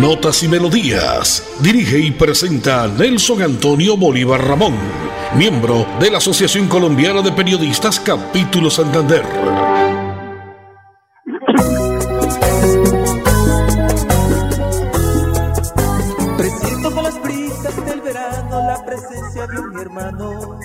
Notas y Melodías. Dirige y presenta Nelson Antonio Bolívar Ramón, miembro de la Asociación Colombiana de Periodistas Capítulo Santander. Presiento con las brisas del verano la presencia de un hermano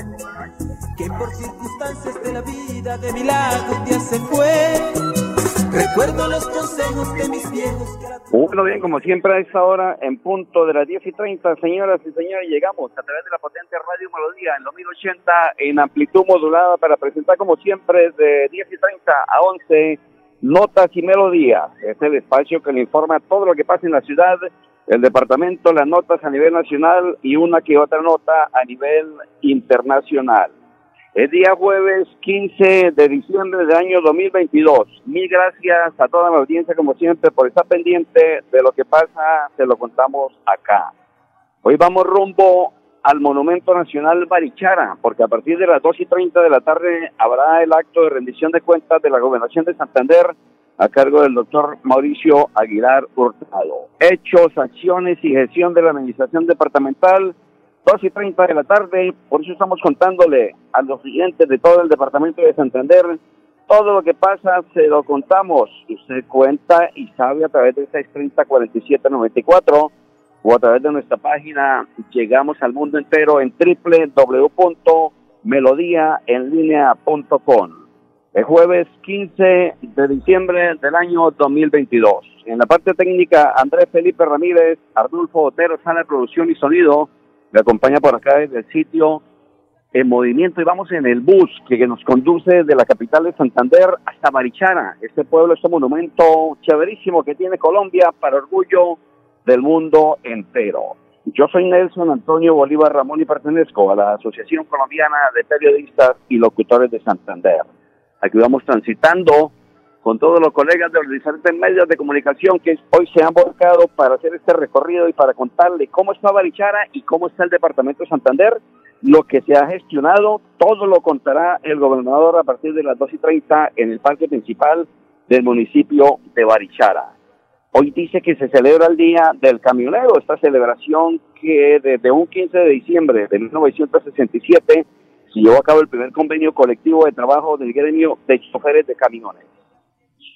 que por circunstancias de la vida de mi lado un día se fue. Recuerdo los consejos de mis viejos. Bueno, bien, como siempre a esta hora, en punto de las 10 y 30, señoras y señores, llegamos a través de la potente Radio Melodía en 2080 en amplitud modulada para presentar como siempre de 10 y 30 a 11 Notas y Melodías. Es el espacio que le informa todo lo que pasa en la ciudad, el departamento, las notas a nivel nacional y una que otra nota a nivel internacional. Es día jueves 15 de diciembre del año 2022. Mil gracias a toda la audiencia, como siempre, por estar pendiente de lo que pasa. Se lo contamos acá. Hoy vamos rumbo al Monumento Nacional Barichara, porque a partir de las 2 y 30 de la tarde habrá el acto de rendición de cuentas de la Gobernación de Santander a cargo del doctor Mauricio Aguilar Hurtado. Hechos, acciones y gestión de la Administración Departamental 2 y 30 de la tarde, por eso estamos contándole a los siguientes de todo el departamento de Santander, todo lo que pasa se lo contamos, usted cuenta y sabe a través de 630-4794 o a través de nuestra página, llegamos al mundo entero en www.melodiaenlinea.com. El jueves 15 de diciembre del año 2022. En la parte técnica, Andrés Felipe Ramírez, Arnulfo Otero, sala de producción y sonido, me acompaña por acá desde el sitio en movimiento y vamos en el bus que, nos conduce de la capital de Santander hasta Barichara, este pueblo, este monumento chéverísimo que tiene Colombia para orgullo del mundo entero. Yo soy Nelson Antonio Bolívar Ramón y pertenezco a la Asociación Colombiana de Periodistas y Locutores de Santander. Aquí vamos transitando con todos los colegas de los diferentes medios de comunicación que hoy se han volcado para hacer este recorrido y para contarle cómo está Barichara y cómo está el departamento de Santander, lo que se ha gestionado, todo lo contará el gobernador a partir de las 2 y 30 en el parque principal del municipio de Barichara. Hoy dice que se celebra el Día del Camionero, esta celebración que desde un 15 de diciembre de 1967 se llevó a cabo el primer convenio colectivo de trabajo del gremio de choferes de camiones.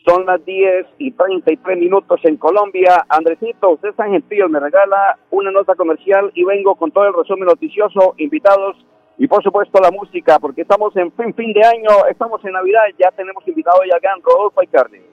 Son las 10 y 33 minutos en Colombia. Andresito, usted es gentil, me regala una nota comercial y vengo con todo el resumen noticioso, invitados y por supuesto la música, porque estamos en fin, fin de año, estamos en Navidad, ya tenemos invitado ya Rodolfo y Carne.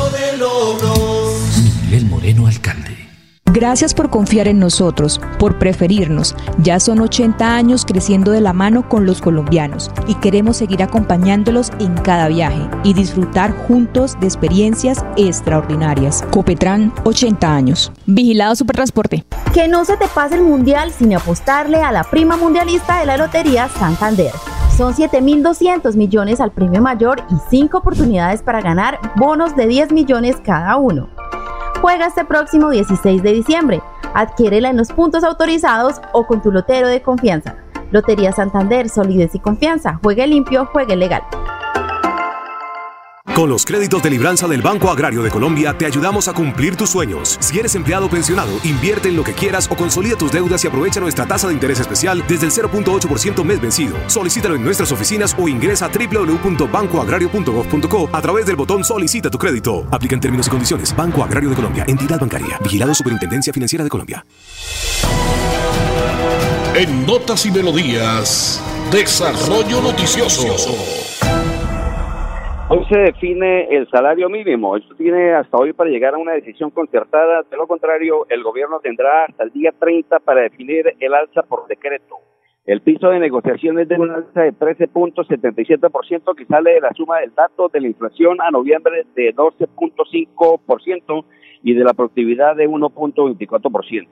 Gracias por confiar en nosotros, por preferirnos. Ya son 80 años creciendo de la mano con los colombianos y queremos seguir acompañándolos en cada viaje y disfrutar juntos de experiencias extraordinarias. Copetran, 80 años. Vigilado Supertransporte. Que no se te pase el mundial sin apostarle a la prima mundialista de la Lotería Santander. Son 7.200 millones al premio mayor y 5 oportunidades para ganar bonos de 10 millones cada uno. Juega este próximo 16 de diciembre. Adquiérela en los puntos autorizados o con tu lotero de confianza. Lotería Santander, solidez y confianza. Juegue limpio, juegue legal. Con los créditos de libranza del Banco Agrario de Colombia te ayudamos a cumplir tus sueños. Si eres empleado o pensionado, invierte en lo que quieras o consolida tus deudas y aprovecha nuestra tasa de interés especial desde el 0.8% mes vencido. Solicítalo en nuestras oficinas o ingresa a www.bancoagrario.gov.co a través del botón Solicita tu crédito. Aplica en términos y condiciones. Banco Agrario de Colombia, entidad bancaria, vigilado Superintendencia Financiera de Colombia. En Notas y Melodías, Desarrollo Noticioso. Hoy se define el salario mínimo. Esto tiene hasta hoy para llegar a una decisión concertada. De lo contrario, el gobierno tendrá hasta el día 30 para definir el alza por decreto. El piso de negociación es de una alza de 13.77% que sale de la suma del dato de la inflación a noviembre de 12.5% y de la productividad de 1.24%.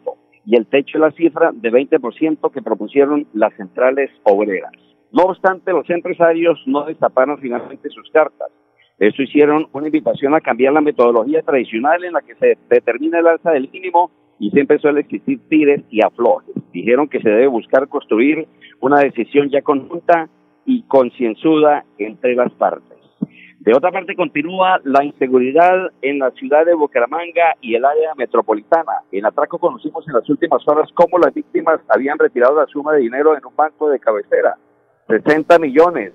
Y el techo de la cifra de 20% que propusieron las centrales obreras. No obstante, los empresarios no destaparon finalmente sus cartas. Eso hicieron una invitación a cambiar la metodología tradicional en la que se determina el alza del mínimo y siempre suele existir tires y aflojes. Dijeron que se debe buscar construir una decisión ya conjunta y concienzuda entre las partes. De otra parte, continúa la inseguridad en la ciudad de Bucaramanga y el área metropolitana. En Atraco conocimos en las últimas horas cómo las víctimas habían retirado la suma de dinero en un banco de cabecera 60 millones.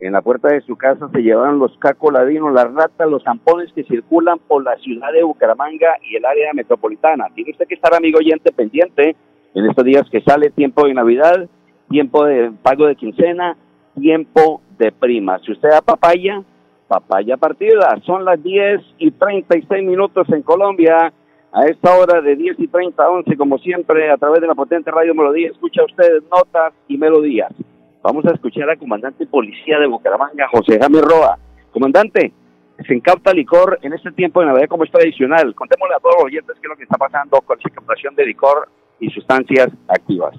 En la puerta de su casa se llevaron los cacos ladinos, las ratas, los zampones que circulan por la ciudad de Bucaramanga y el área metropolitana. Tiene usted que estar, amigo oyente, pendiente en estos días que sale tiempo de Navidad, tiempo de pago de quincena, tiempo de prima. Si usted da papaya, papaya partida. Son las 10 y 36 minutos en Colombia. A esta hora de 10 y 30 a 11, como siempre, a través de la potente radio Melodía, escucha usted notas y melodías. Vamos a escuchar al comandante policía de Bucaramanga, José Jaime Roa. Comandante, se incauta licor en este tiempo de Navidad como es tradicional. Contémosle a todos los oyentes qué es lo que está pasando con la incautación de licor y sustancias activas.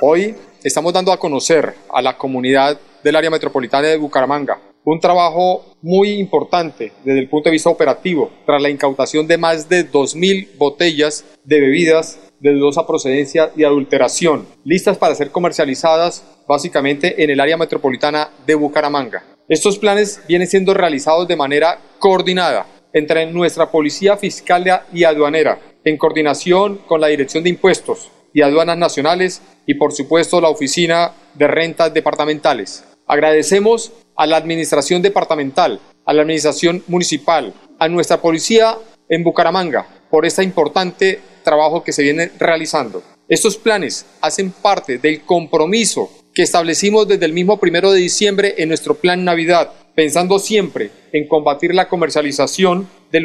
Hoy estamos dando a conocer a la comunidad del área metropolitana de Bucaramanga un trabajo muy importante desde el punto de vista operativo tras la incautación de más de 2.000 botellas de bebidas de dudosa procedencia y adulteración, listas para ser comercializadas básicamente en el área metropolitana de Bucaramanga. Estos planes vienen siendo realizados de manera coordinada entre nuestra Policía Fiscal y Aduanera, en coordinación con la Dirección de Impuestos y Aduanas Nacionales y por supuesto la Oficina de Rentas Departamentales. Agradecemos a la Administración Departamental, a la Administración Municipal, a nuestra Policía en Bucaramanga por esta importante trabajo que se viene realizando. Estos planes hacen parte del compromiso que establecimos desde el mismo primero de diciembre en nuestro plan Navidad, pensando siempre en combatir la comercialización del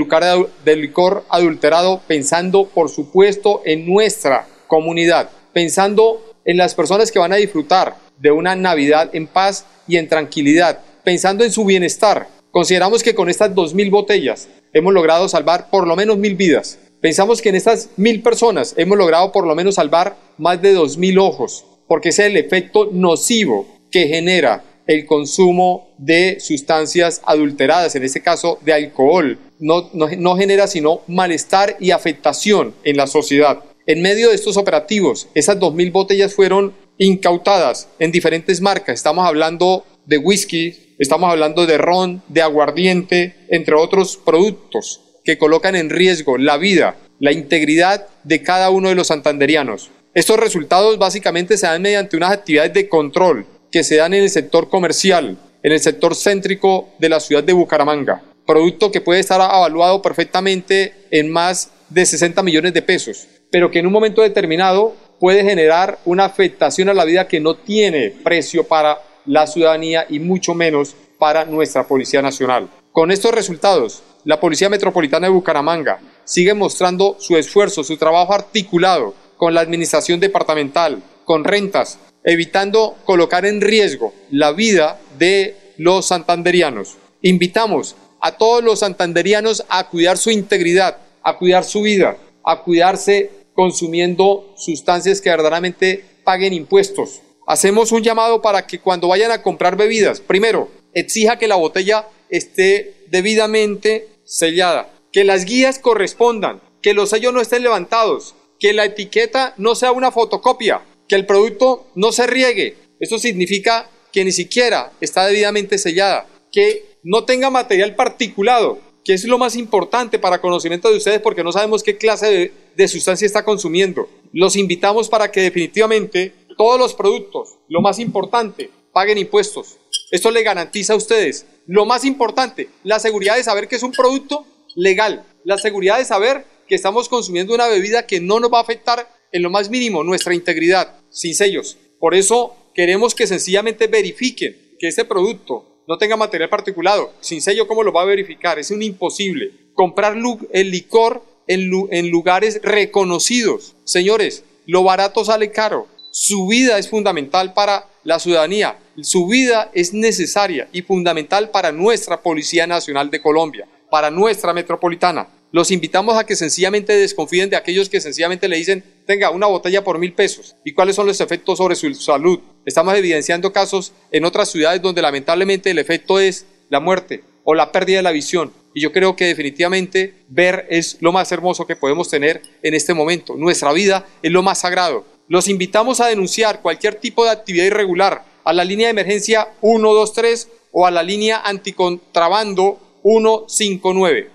licor adulterado, pensando por supuesto en nuestra comunidad, pensando en las personas que van a disfrutar de una Navidad en paz y en tranquilidad, pensando en su bienestar. Consideramos que con estas 2.000 botellas hemos logrado salvar por lo menos mil vidas. Pensamos que en estas mil personas hemos logrado por lo menos salvar más de dos mil ojos, porque es el efecto nocivo que genera el consumo de sustancias adulteradas, en este caso de alcohol. No, no, genera sino malestar y afectación en la sociedad. En medio de estos operativos, esas dos mil botellas fueron incautadas en diferentes marcas. Estamos hablando de whisky, estamos hablando de ron, de aguardiente, entre otros productos que colocan en riesgo la vida, la integridad de cada uno de los santanderianos. Estos resultados básicamente se dan mediante unas actividades de control que se dan en el sector comercial, en el sector céntrico de la ciudad de Bucaramanga, producto que puede estar evaluado perfectamente en más de 60 millones de pesos, pero que en un momento determinado puede generar una afectación a la vida que no tiene precio para la ciudadanía y mucho menos para nuestra Policía Nacional. Con estos resultados, la Policía Metropolitana de Bucaramanga sigue mostrando su esfuerzo, su trabajo articulado con la administración departamental, con rentas, evitando colocar en riesgo la vida de los santanderianos. Invitamos a todos los santanderianos a cuidar su integridad, a cuidar su vida, a cuidarse consumiendo sustancias que verdaderamente paguen impuestos. Hacemos un llamado para que cuando vayan a comprar bebidas, primero, exija que la botella esté debidamente sellada, que las guías correspondan, que los sellos no estén levantados, que la etiqueta no sea una fotocopia, que el producto no se riegue. Esto significa que ni siquiera está debidamente sellada, que no tenga material particulado, que es lo más importante para conocimiento de ustedes porque no sabemos qué clase de, sustancia está consumiendo. Los invitamos para que definitivamente todos los productos, lo más importante, paguen impuestos. Esto le garantiza a ustedes, lo más importante, la seguridad de saber que es un producto legal, la seguridad de saber que estamos consumiendo una bebida que no nos va a afectar en lo más mínimo nuestra integridad, sin sellos. Por eso queremos que sencillamente verifiquen que este producto no tenga material particulado. Sin sello, ¿cómo lo va a verificar? Es un imposible. Comprar el licor en, lugares reconocidos. Señores, lo barato sale caro. Su vida es fundamental para la ciudadanía. Su vida es necesaria y fundamental para nuestra Policía Nacional de Colombia, para nuestra metropolitana. Los invitamos a que sencillamente desconfíen de aquellos que sencillamente le dicen, tenga una botella por mil pesos. ¿Y cuáles son los efectos sobre su salud? Estamos evidenciando casos en otras ciudades donde lamentablemente el efecto es la muerte o la pérdida de la visión. Y yo creo que definitivamente ver es lo más hermoso que podemos tener en este momento. Nuestra vida es lo más sagrado. Los invitamos a denunciar cualquier tipo de actividad irregular a la línea de emergencia 123 o a la línea anticontrabando 159.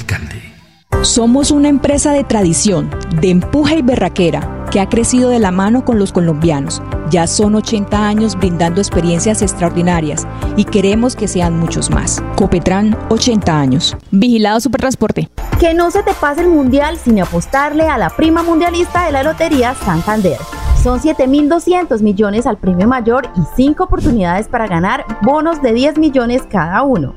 alcalde. Somos una empresa de tradición, de empuje y berraquera, que ha crecido de la mano con los colombianos. Ya son 80 años brindando experiencias extraordinarias y queremos que sean muchos más. Copetran, 80 años. Vigilado Supertransporte. Que no se te pase el mundial sin apostarle a la prima mundialista de la Lotería Santander. Son 7.200 millones al premio mayor y 5 oportunidades para ganar bonos de 10 millones cada uno.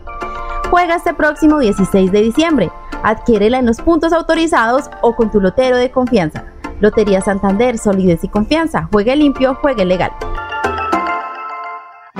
Juega este próximo 16 de diciembre. Adquiérela en los puntos autorizados o con tu lotero de confianza. Lotería Santander, solidez y confianza. Juegue limpio, juegue legal.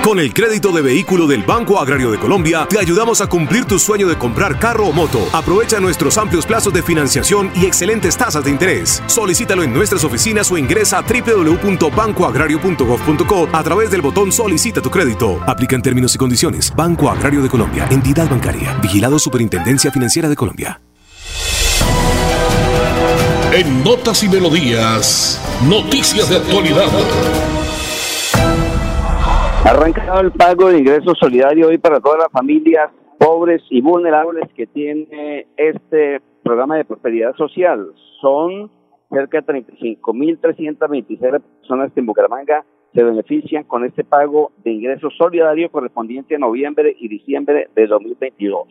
Con el crédito de vehículo del Banco Agrario de Colombia, te ayudamos a cumplir tu sueño de comprar carro o moto. Aprovecha nuestros amplios plazos de financiación y excelentes tasas de interés. Solicítalo en nuestras oficinas o ingresa a www.bancoagrario.gov.co a través del botón Solicita tu crédito. Aplican términos y condiciones. Banco Agrario de Colombia, entidad bancaria. Vigilado Superintendencia Financiera de Colombia. En Notas y Melodías, noticias de actualidad. Arrancado el pago de ingresos solidario hoy para todas las familias pobres y vulnerables que tiene este programa de prosperidad social. Son cerca de 35.326 personas que en Bucaramanga se benefician con este pago de ingresos solidario correspondiente a noviembre y diciembre de 2022.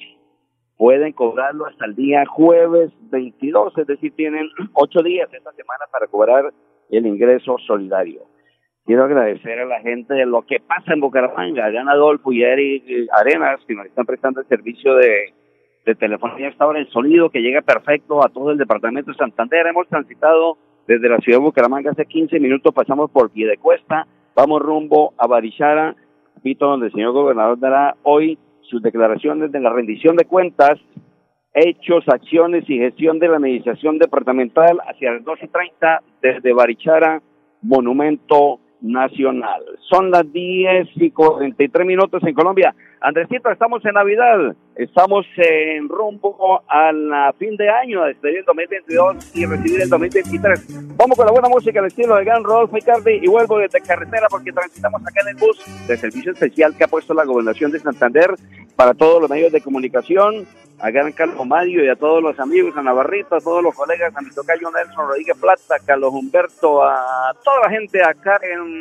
Pueden cobrarlo hasta el día jueves 22, es decir, tienen ocho días esta semana para cobrar el ingreso solidario. Quiero agradecer a la gente de lo que pasa en Bucaramanga, a Adolfo y Eric Arenas, que nos están prestando el servicio de, de telefonía hasta ahora, el sonido que llega perfecto a todo el departamento de Santander. Hemos transitado desde la ciudad de Bucaramanga hace 15 minutos, pasamos por Piedecuesta, vamos rumbo a Barichara, pito donde el señor gobernador dará hoy sus declaraciones de la rendición de cuentas, hechos, acciones y gestión de la administración departamental hacia las 12 y 30 desde Barichara, Monumento nacional. Son las 10 y 43 minutos en Colombia. Andresito, estamos en Navidad, estamos en rumbo al fin de año, a despedir el 2022 y recibir el 2023. Vamos con la buena música al estilo de Gran Rodolfo Icardi y vuelvo desde carretera porque transitamos acá en el bus de servicio especial que ha puesto la gobernación de Santander para todos los medios de comunicación, a Gran Carlos Mario y a todos los amigos, a Navarrito, a todos los colegas, a mi tocayo Nelson Rodríguez Plata, a Carlos Humberto, a toda la gente acá, en,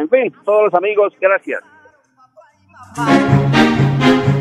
en fin, todos los amigos, gracias.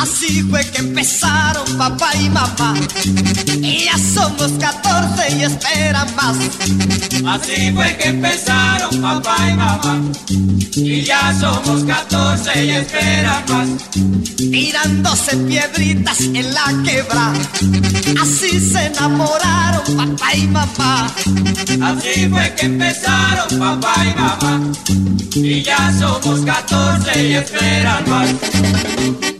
Así fue que empezaron papá y mamá. Y ya somos 14 y esperan más. Así fue que empezaron papá y mamá. Y ya somos 14 y esperan más. Tirándose piedritas en la quebra. Así se enamoraron papá y mamá. Así fue que empezaron papá y mamá. Y ya somos 14 y esperan más.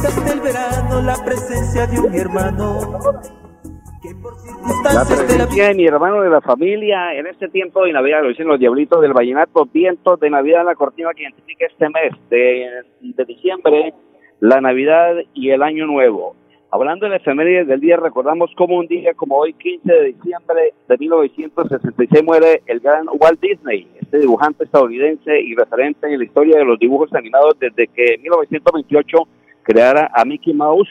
brisas del verano la presencia de un hermano. Que por La de la presencia de mi hermano de la familia en este tiempo de Navidad, lo dicen los diablitos del vallenato, vientos de Navidad, la cortina que identifica este mes de, de diciembre, la Navidad y el Año Nuevo. Hablando de la efemérides del día, recordamos como un día como hoy, 15 de diciembre de 1966, muere el gran Walt Disney, este dibujante estadounidense y referente en la historia de los dibujos animados desde que en 1928 creara a Mickey Mouse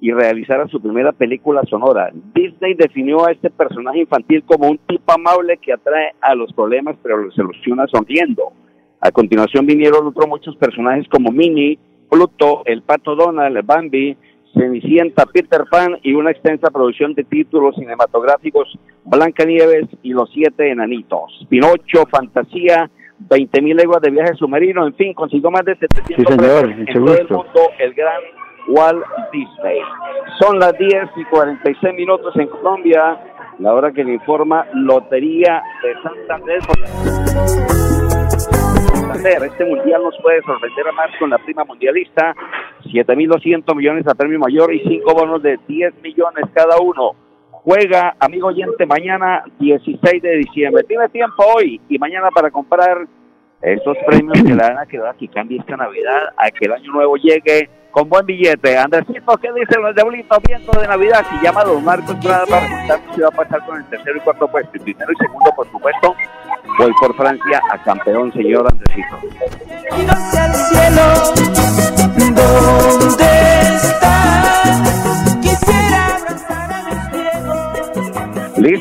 y realizara su primera película sonora. Disney definió a este personaje infantil como un tipo amable que atrae a los problemas pero los soluciona sonriendo. A continuación vinieron otros muchos personajes como Minnie, Pluto, el Pato Donald, Bambi, Cenicienta, Peter Pan y una extensa producción de títulos cinematográficos Blancanieves y los siete enanitos, Pinocho, Fantasía, 20 mil leguas de viaje submarino, en fin, consiguió más de 700 Sí, señor, en el mundo, el gran Walt Disney. Son las 10 y 46 minutos en Colombia, la hora que le informa Lotería de Santander. Santander, Este mundial nos puede sorprender a más con la prima mundialista, 7.200 millones a premio mayor y 5 bonos de 10 millones cada uno. Juega, amigo oyente, mañana 16 de diciembre. Tiene tiempo hoy y mañana para comprar esos premios que le van a quedar que cambie esta Navidad, a que el año nuevo llegue con buen billete. Andresito, ¿qué dicen los diablitos viendo de Navidad? Si llama a don Marcos Prada para contarnos si va a pasar con el tercero y cuarto puesto. El primero y segundo, por supuesto, voy por Francia a campeón, señor Andresito.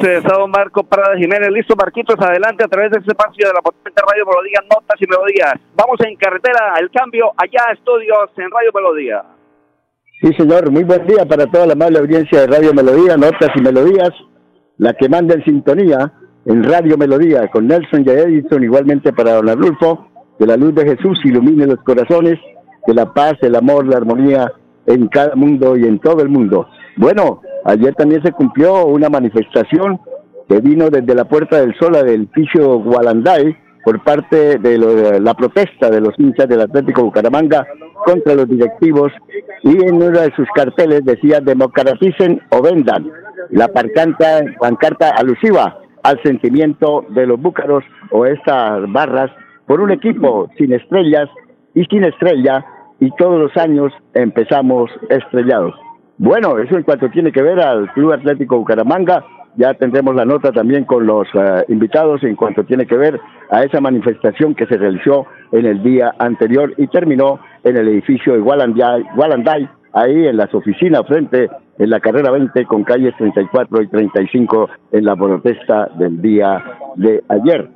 Está don Marco Prada Jiménez. Listo, Marquitos, adelante a través de este espacio de la potente Radio Melodía, Notas y Melodías. Vamos en carretera, el cambio allá, estudios en Radio Melodía. Sí, señor, muy buen día para toda la amable audiencia de Radio Melodía, Notas y Melodías, la que manda en sintonía en Radio Melodía, con Nelson y Edison, igualmente para don Arnulfo, que la luz de Jesús ilumine los corazones, que la paz, el amor, la armonía en cada mundo y en todo el mundo. Bueno, ayer también se cumplió una manifestación que vino desde la Puerta del Sol del piso Gualanday por parte de la protesta de los hinchas del Atlético Bucaramanga contra los directivos y en uno de sus carteles decía democraticen o vendan la pancarta alusiva al sentimiento de los búcaros o estas barras por un equipo sin estrellas y sin estrella y todos los años empezamos estrellados. Bueno, eso en cuanto tiene que ver al Club Atlético Bucaramanga, ya tendremos la nota también con los eh, invitados en cuanto tiene que ver a esa manifestación que se realizó en el día anterior y terminó en el edificio de Gualanday, ahí en las oficinas frente en la carrera 20 con calles 34 y 35 en la protesta del día de ayer.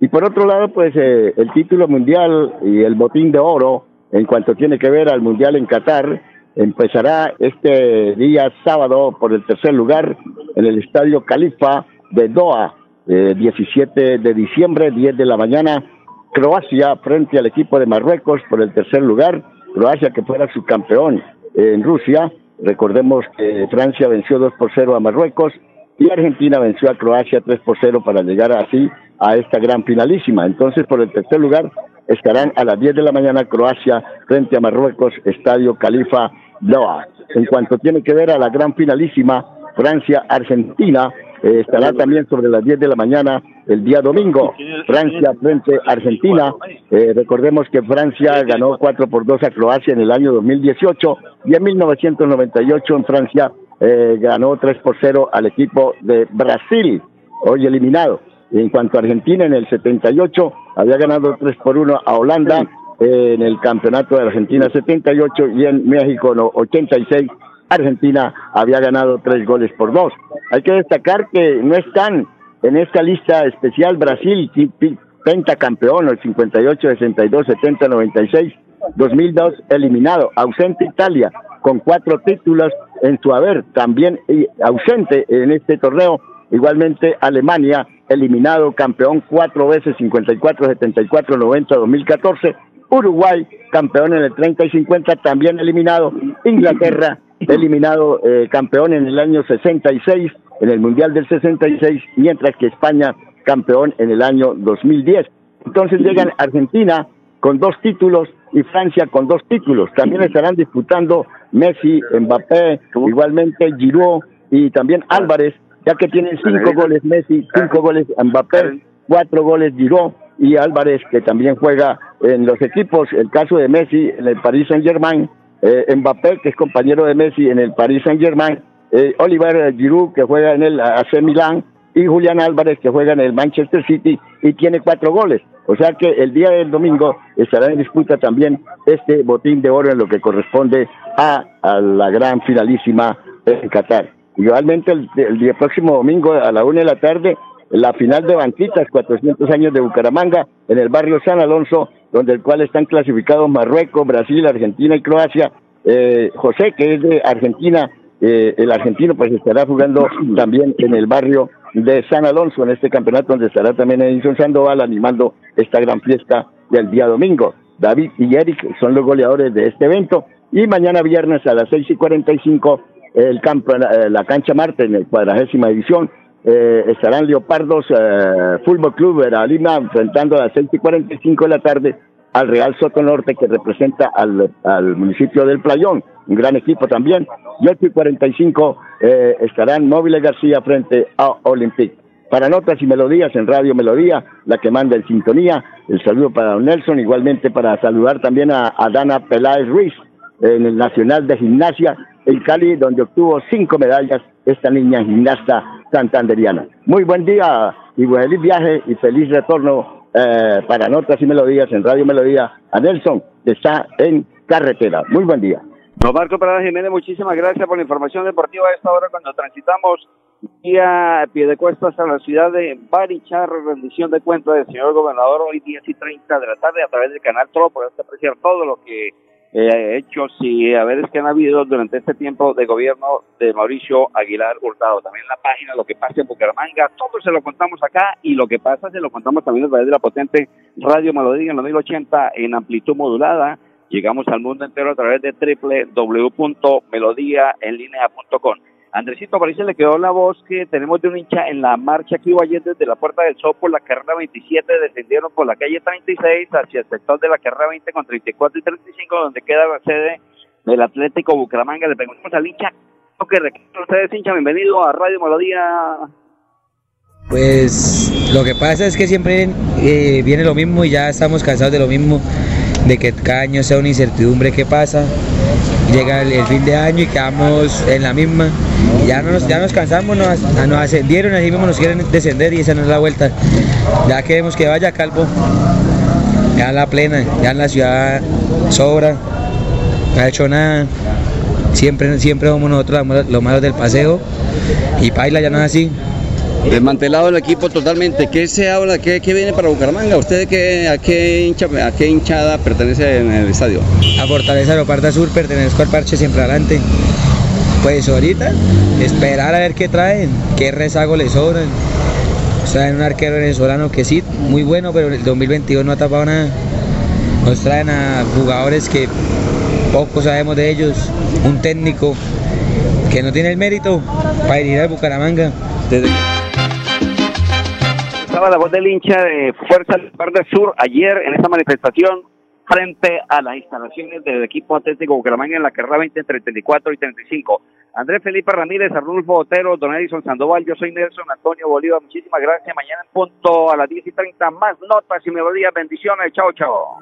Y por otro lado, pues eh, el título mundial y el botín de oro en cuanto tiene que ver al mundial en Qatar empezará este día sábado por el tercer lugar en el estadio Califa de Doha, eh, 17 de diciembre, 10 de la mañana. Croacia frente al equipo de Marruecos por el tercer lugar. Croacia que fuera subcampeón en Rusia. Recordemos que Francia venció 2 por 0 a Marruecos y Argentina venció a Croacia 3 por 0 para llegar así a esta gran finalísima. Entonces, por el tercer lugar estarán a las 10 de la mañana Croacia frente a Marruecos, Estadio Califa Doha. En cuanto tiene que ver a la gran finalísima, Francia-Argentina, eh, estará también sobre las 10 de la mañana el día domingo. Francia frente a Argentina. Eh, recordemos que Francia ganó 4 por 2 a Croacia en el año 2018 y en 1998 en Francia eh, ganó 3 por 0 al equipo de Brasil, hoy eliminado. En cuanto a Argentina, en el 78 había ganado 3 por 1 a Holanda en el campeonato de Argentina 78 y en México no, 86 Argentina había ganado tres goles por dos. Hay que destacar que no están en esta lista especial Brasil, pentacampeón, el 58, 62, 70, 96, 2002 eliminado, ausente Italia con cuatro títulos en su haber, también ausente en este torneo, igualmente Alemania eliminado, campeón cuatro veces, 54, 74, 90, 2014, Uruguay campeón en el 30 y 50, también eliminado, Inglaterra eliminado eh, campeón en el año 66, en el Mundial del 66, mientras que España campeón en el año 2010. Entonces llegan Argentina con dos títulos y Francia con dos títulos. También estarán disputando Messi, Mbappé, igualmente Giroud y también Álvarez, ya que tienen cinco goles Messi, cinco goles Mbappé, cuatro goles Giroud y Álvarez, que también juega en los equipos, el caso de Messi en el Paris Saint Germain eh, Mbappé, que es compañero de Messi en el Paris Saint-Germain, eh, Oliver Giroud, que juega en el AC Milán, y Julián Álvarez, que juega en el Manchester City y tiene cuatro goles. O sea que el día del domingo estará en disputa también este botín de oro en lo que corresponde a, la gran finalísima en Qatar. Igualmente el, el, día próximo domingo a la una de la tarde, la final de Banquitas, 400 años de Bucaramanga, en el barrio San Alonso, donde el cual están clasificados Marruecos, Brasil, Argentina y Croacia. Eh, José, que es de Argentina, eh, el argentino pues estará jugando también en el barrio de San Alonso en este campeonato donde estará también Edison Sandoval animando esta gran fiesta del día domingo. David y Eric son los goleadores de este evento y mañana viernes a las seis y cuarenta y cinco el campo, eh, la cancha Marte en el cuadragésima edición eh, estarán Leopardos eh, Fútbol Club de Lima enfrentando a las 6 y 45 de la tarde al Real Soto Norte que representa al, al municipio del Playón, un gran equipo también. Y 8 y 45 eh, estarán Móviles García frente a Olympic. Para notas y melodías en Radio Melodía, la que manda en sintonía, el saludo para Nelson, igualmente para saludar también a, a Dana Peláez Ruiz en el Nacional de Gimnasia en Cali, donde obtuvo cinco medallas esta niña gimnasta santanderiana. Muy buen día y feliz viaje y feliz retorno eh, para Notas y Melodías en Radio Melodía a Nelson, que está en carretera. Muy buen día. Don Marco Parada Jiménez, muchísimas gracias por la información deportiva a esta hora cuando transitamos vía Piedecuesta hasta la ciudad de Barichar, rendición de cuentas del señor gobernador hoy 10 y 30 de la tarde a través del canal TRO, por apreciar todo lo que eh, hechos y haberes que han habido durante este tiempo de gobierno de Mauricio Aguilar Hurtado. También la página, lo que pasa en Bucaramanga, todo se lo contamos acá y lo que pasa se lo contamos también a través de la potente Radio Melodía en los 1080 en amplitud modulada. Llegamos al mundo entero a través de www.melodiaenlinea.com. Andresito, parece le quedó la voz que tenemos de un hincha en la marcha que iba ayer desde la Puerta del Sol por la carrera 27, descendieron por la calle 36 hacia el sector de la carrera 20 con 34 y 35, donde queda la sede del Atlético Bucaramanga. Le preguntamos al hincha, ¿qué requieren ustedes, hincha? Bienvenido a Radio Melodía. Pues lo que pasa es que siempre eh, viene lo mismo y ya estamos cansados de lo mismo, de que cada año sea una incertidumbre que pasa llega el, fin de año y quedamos en la misma. Ya, no nos, ya nos cansamos, nos, nos ascendieron, así mismo nos quieren descender y esa no es la vuelta. Ya queremos que vaya Calvo, ya en la plena, ya en la ciudad sobra, no ha hecho nada. Siempre, siempre somos nosotros los malos del paseo y Paila ya no es así. Desmantelado el equipo totalmente. ¿Qué se habla? ¿Qué, qué viene para Bucaramanga? ¿Usted qué, a, qué hincha, a qué hinchada pertenece en el estadio? A Fortaleza Leoparda Sur, pertenezco al parche siempre adelante. Pues ahorita, esperar a ver qué traen, qué rezago les sobran. Traen un arquero venezolano que sí, muy bueno, pero en el 2022 no ha tapado nada. Nos traen a jugadores que poco sabemos de ellos, un técnico que no tiene el mérito para ir a Bucaramanga. Desde la voz del hincha de Fuerza del Sur ayer en esta manifestación frente a las instalaciones del equipo atlético Bucaramanga en la carrera 20 entre 34 y 35. Andrés Felipe Ramírez, Arnulfo Otero, Don Edison Sandoval, yo soy Nelson Antonio Bolívar, muchísimas gracias. Mañana en punto a las 10 y 30 más notas y melodías. Bendiciones, chao, chao.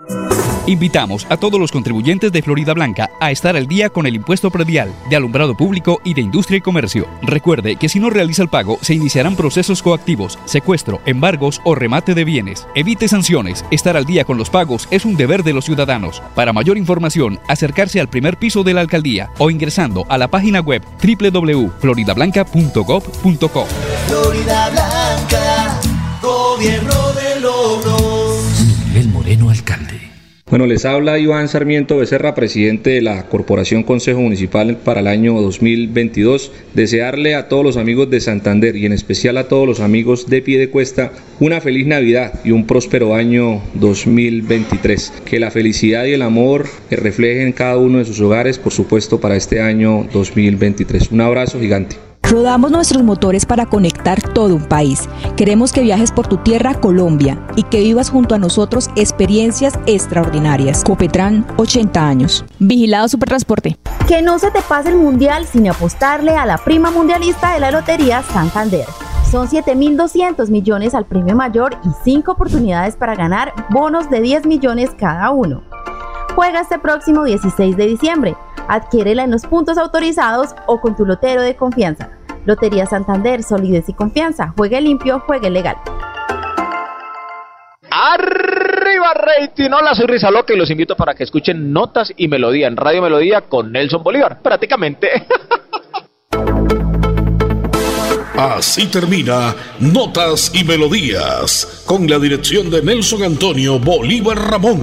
Invitamos a todos los contribuyentes de Florida Blanca a estar al día con el impuesto predial de alumbrado público y de industria y comercio. Recuerde que si no realiza el pago, se iniciarán procesos coactivos, secuestro, embargos o remate de bienes. Evite sanciones. Estar al día con los pagos es un deber de los ciudadanos. Para mayor información, acercarse al primer piso de la alcaldía o ingresando a la página web www.floridablanca.gov.co. Florida Blanca, gobierno de logros. Miguel Moreno, alcalde. Bueno, les habla Iván Sarmiento Becerra, presidente de la Corporación Consejo Municipal para el año 2022. Desearle a todos los amigos de Santander y en especial a todos los amigos de Piedecuesta una feliz Navidad y un próspero año 2023. Que la felicidad y el amor reflejen cada uno de sus hogares, por supuesto, para este año 2023. Un abrazo gigante. Rodamos nuestros motores para conectar todo un país. Queremos que viajes por tu tierra, Colombia, y que vivas junto a nosotros experiencias extraordinarias. Copetran, 80 años. Vigilado Supertransporte. Que no se te pase el mundial sin apostarle a la prima mundialista de la Lotería Santander. Son 7.200 millones al premio mayor y 5 oportunidades para ganar bonos de 10 millones cada uno. Juega este próximo 16 de diciembre. Adquiérela en los puntos autorizados o con tu lotero de confianza. Lotería Santander, solidez y confianza. Juegue limpio, juegue legal. Arriba rating, hola soy Rizaloca y los invito para que escuchen Notas y Melodía en Radio Melodía con Nelson Bolívar, prácticamente. Así termina Notas y Melodías, con la dirección de Nelson Antonio Bolívar Ramón.